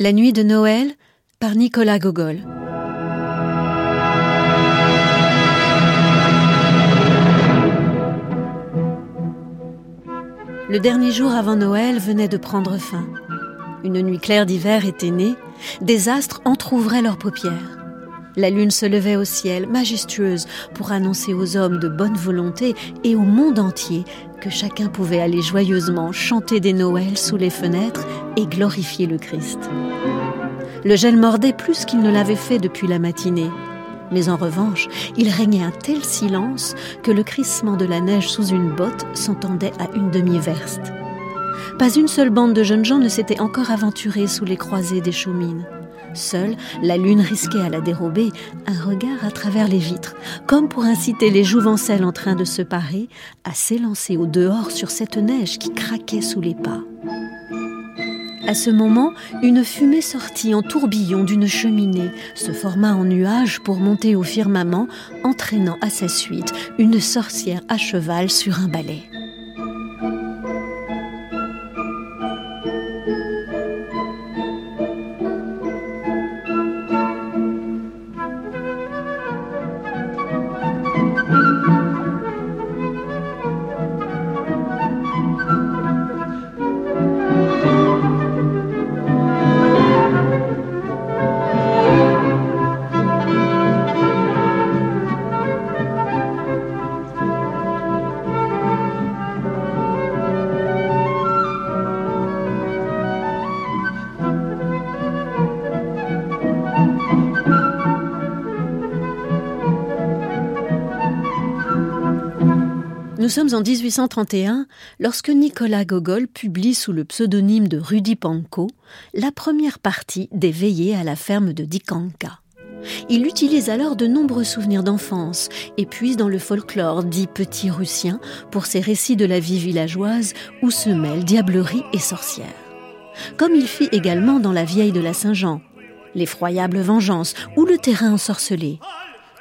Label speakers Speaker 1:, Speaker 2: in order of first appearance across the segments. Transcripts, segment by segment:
Speaker 1: La nuit de Noël par Nicolas Gogol. Le dernier jour avant Noël venait de prendre fin. Une nuit claire d'hiver était née, des astres entr'ouvraient leurs paupières. La lune se levait au ciel, majestueuse, pour annoncer aux hommes de bonne volonté et au monde entier que chacun pouvait aller joyeusement chanter des Noëls sous les fenêtres et glorifier le Christ. Le gel mordait plus qu'il ne l'avait fait depuis la matinée. Mais en revanche, il régnait un tel silence que le crissement de la neige sous une botte s'entendait à une demi-verste. Pas une seule bande de jeunes gens ne s'était encore aventurée sous les croisées des chaumines. Seule, la lune risquait à la dérober un regard à travers les vitres, comme pour inciter les jouvencelles en train de se parer à s'élancer au dehors sur cette neige qui craquait sous les pas. À ce moment, une fumée sortit en tourbillon d'une cheminée, se forma en nuage pour monter au firmament, entraînant à sa suite une sorcière à cheval sur un balai. Nous sommes en 1831 lorsque Nicolas Gogol publie sous le pseudonyme de Rudy Panko la première partie des veillées à la ferme de Dikanka. Il utilise alors de nombreux souvenirs d'enfance et puise dans le folklore dit petit russien pour ses récits de la vie villageoise où se mêlent diablerie et sorcière. Comme il fit également dans La vieille de la Saint-Jean, l'effroyable vengeance ou le terrain ensorcelé.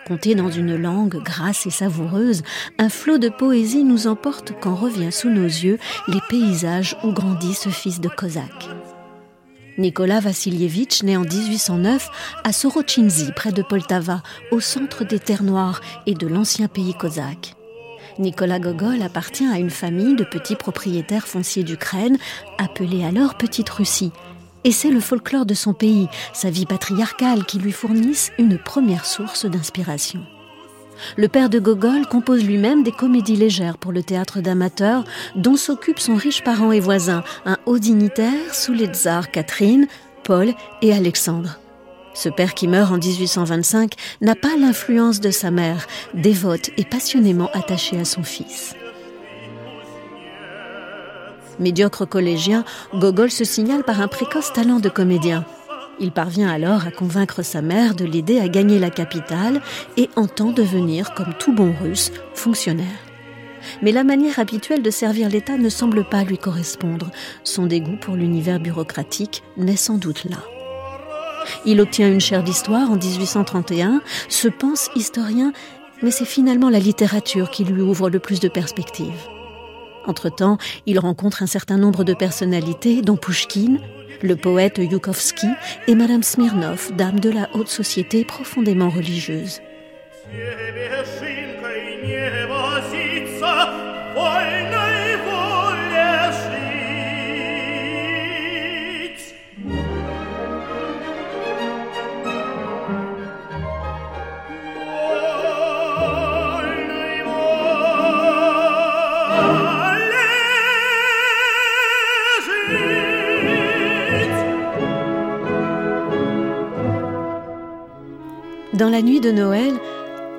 Speaker 1: Conté dans une langue grasse et savoureuse, un flot de poésie nous emporte quand revient sous nos yeux les paysages où grandit ce fils de Cosaque. Nicolas Vassilievitch naît en 1809 à Sorochinzi, près de Poltava, au centre des terres noires et de l'ancien pays cosaque. Nicolas Gogol appartient à une famille de petits propriétaires fonciers d'Ukraine, appelée alors Petite Russie, et c'est le folklore de son pays, sa vie patriarcale, qui lui fournissent une première source d'inspiration. Le père de Gogol compose lui-même des comédies légères pour le théâtre d'amateurs dont s'occupe son riche parent et voisin, un haut dignitaire sous les tsars Catherine, Paul et Alexandre. Ce père qui meurt en 1825 n'a pas l'influence de sa mère, dévote et passionnément attachée à son fils. Médiocre collégien, Gogol se signale par un précoce talent de comédien. Il parvient alors à convaincre sa mère de l'aider à gagner la capitale et entend devenir, comme tout bon russe, fonctionnaire. Mais la manière habituelle de servir l'État ne semble pas lui correspondre. Son dégoût pour l'univers bureaucratique naît sans doute là. Il obtient une chaire d'histoire en 1831, se pense historien, mais c'est finalement la littérature qui lui ouvre le plus de perspectives. Entre-temps, il rencontre un certain nombre de personnalités, dont Pushkin, le poète Yukovsky et Madame Smirnov, dame de la haute société profondément religieuse. Dans la nuit de Noël,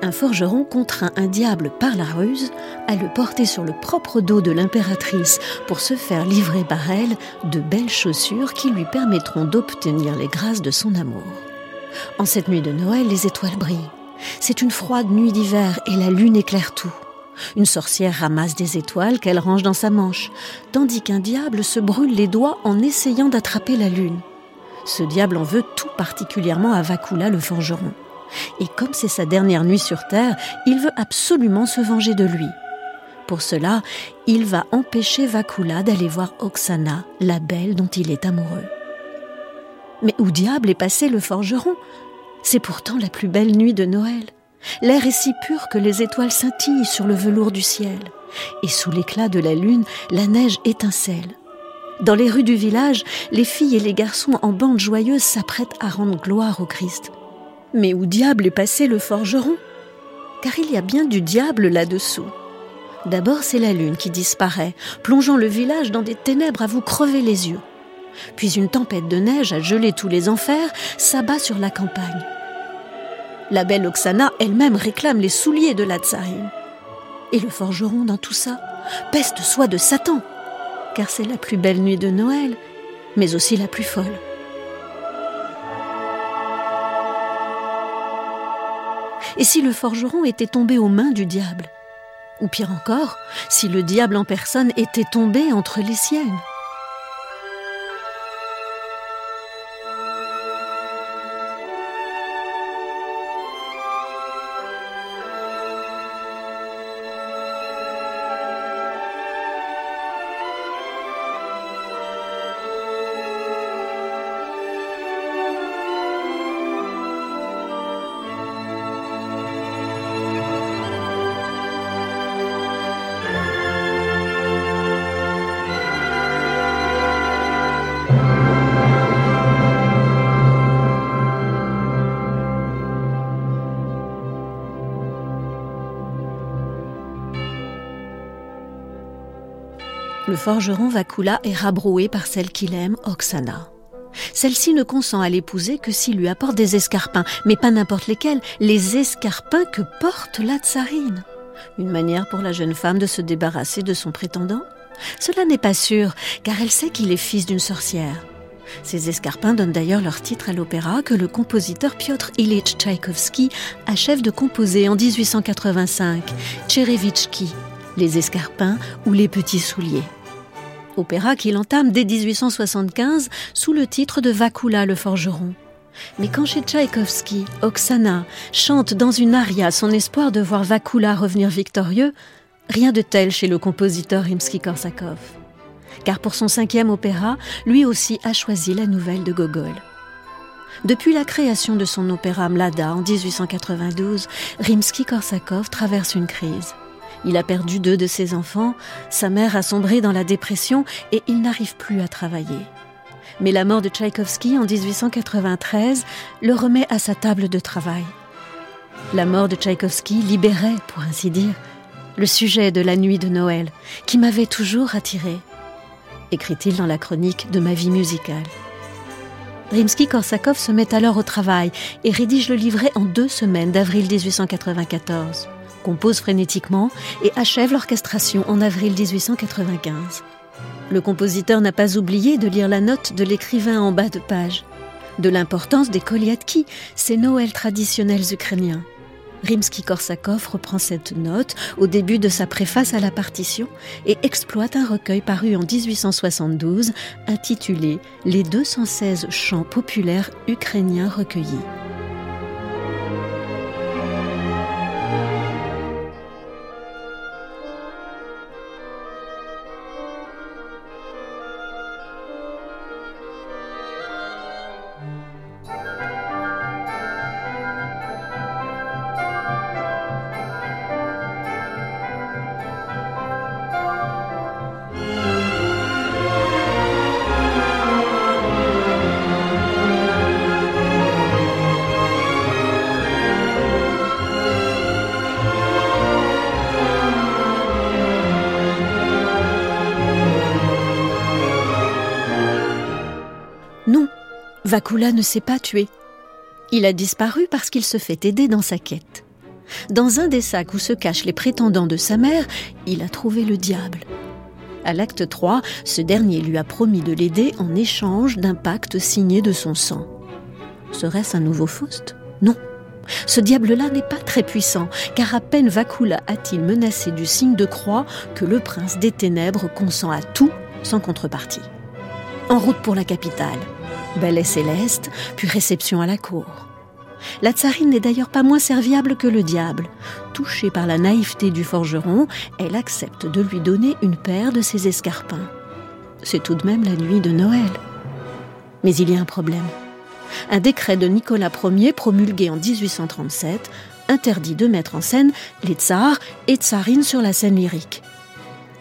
Speaker 1: un forgeron contraint un diable par la ruse à le porter sur le propre dos de l'impératrice pour se faire livrer par elle de belles chaussures qui lui permettront d'obtenir les grâces de son amour. En cette nuit de Noël, les étoiles brillent. C'est une froide nuit d'hiver et la lune éclaire tout. Une sorcière ramasse des étoiles qu'elle range dans sa manche, tandis qu'un diable se brûle les doigts en essayant d'attraper la lune. Ce diable en veut tout particulièrement à Vakula le forgeron. Et comme c'est sa dernière nuit sur Terre, il veut absolument se venger de lui. Pour cela, il va empêcher Vakula d'aller voir Oksana, la belle dont il est amoureux. Mais où diable est passé le forgeron? C'est pourtant la plus belle nuit de Noël. L'air est si pur que les étoiles scintillent sur le velours du ciel, et sous l'éclat de la lune, la neige étincelle. Dans les rues du village, les filles et les garçons en bande joyeuse s'apprêtent à rendre gloire au Christ. Mais où diable est passé le forgeron? Car il y a bien du diable là-dessous. D'abord, c'est la lune qui disparaît, plongeant le village dans des ténèbres à vous crever les yeux. Puis une tempête de neige à geler tous les enfers s'abat sur la campagne. La belle Oksana elle-même réclame les souliers de la tsarine. Et le forgeron dans tout ça peste soit de Satan, car c'est la plus belle nuit de Noël, mais aussi la plus folle. Et si le forgeron était tombé aux mains du diable? Ou pire encore, si le diable en personne était tombé entre les siennes Le forgeron Vakula est rabroué par celle qu'il aime, Oksana. Celle-ci ne consent à l'épouser que s'il lui apporte des escarpins, mais pas n'importe lesquels, les escarpins que porte la tsarine. Une manière pour la jeune femme de se débarrasser de son prétendant? Cela n'est pas sûr, car elle sait qu'il est fils d'une sorcière. Ces escarpins donnent d'ailleurs leur titre à l'opéra que le compositeur Piotr Ilyich Tchaïkovski achève de composer en 1885, Tcherevitchki, les escarpins ou les petits souliers opéra qu'il entame dès 1875 sous le titre de Vakula le forgeron. Mais quand chez Tchaïkovski, Oksana chante dans une aria son espoir de voir Vakula revenir victorieux, rien de tel chez le compositeur Rimsky-Korsakov. Car pour son cinquième opéra, lui aussi a choisi la nouvelle de Gogol. Depuis la création de son opéra Mlada en 1892, Rimsky-Korsakov traverse une crise. Il a perdu deux de ses enfants, sa mère a sombré dans la dépression et il n'arrive plus à travailler. Mais la mort de Tchaïkovski en 1893 le remet à sa table de travail. La mort de Tchaïkovski libérait, pour ainsi dire, le sujet de la nuit de Noël qui m'avait toujours attiré, écrit-il dans la chronique de ma vie musicale. Rimsky-Korsakov se met alors au travail et rédige le livret en deux semaines d'avril 1894 compose frénétiquement et achève l'orchestration en avril 1895. Le compositeur n'a pas oublié de lire la note de l'écrivain en bas de page. De l'importance des koliatki, ces Noëls traditionnels ukrainiens. Rimsky-Korsakov reprend cette note au début de sa préface à la partition et exploite un recueil paru en 1872 intitulé Les 216 chants populaires ukrainiens recueillis. Vakula ne s'est pas tué. Il a disparu parce qu'il se fait aider dans sa quête. Dans un des sacs où se cachent les prétendants de sa mère, il a trouvé le diable. À l'acte 3, ce dernier lui a promis de l'aider en échange d'un pacte signé de son sang. Serait-ce un nouveau Faust? Non. Ce diable-là n'est pas très puissant, car à peine Vakula a-t-il menacé du signe de croix que le prince des ténèbres consent à tout sans contrepartie. En route pour la capitale, belle et céleste, puis réception à la cour. La tsarine n'est d'ailleurs pas moins serviable que le diable. Touchée par la naïveté du forgeron, elle accepte de lui donner une paire de ses escarpins. C'est tout de même la nuit de Noël. Mais il y a un problème. Un décret de Nicolas Ier promulgué en 1837 interdit de mettre en scène les tsars et tsarines sur la scène lyrique.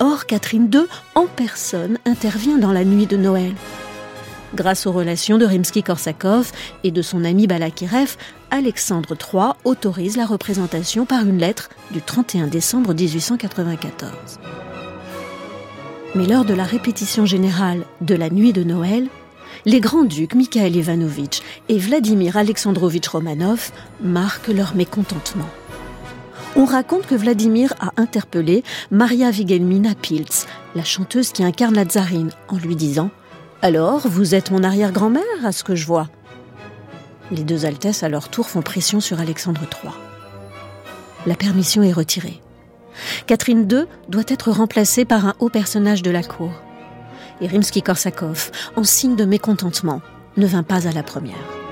Speaker 1: Or, Catherine II, en personne, intervient dans la nuit de Noël. Grâce aux relations de Rimsky-Korsakov et de son ami Balakirev, Alexandre III autorise la représentation par une lettre du 31 décembre 1894. Mais lors de la répétition générale de la nuit de Noël, les grands-ducs Mikhail Ivanovitch et Vladimir Alexandrovitch Romanov marquent leur mécontentement. On raconte que Vladimir a interpellé Maria Vigelmina Pilz, la chanteuse qui incarne la tsarine, en lui disant Alors, vous êtes mon arrière-grand-mère, à ce que je vois Les deux altesses, à leur tour, font pression sur Alexandre III. La permission est retirée. Catherine II doit être remplacée par un haut personnage de la cour. Et Rimsky-Korsakov, en signe de mécontentement, ne vint pas à la première.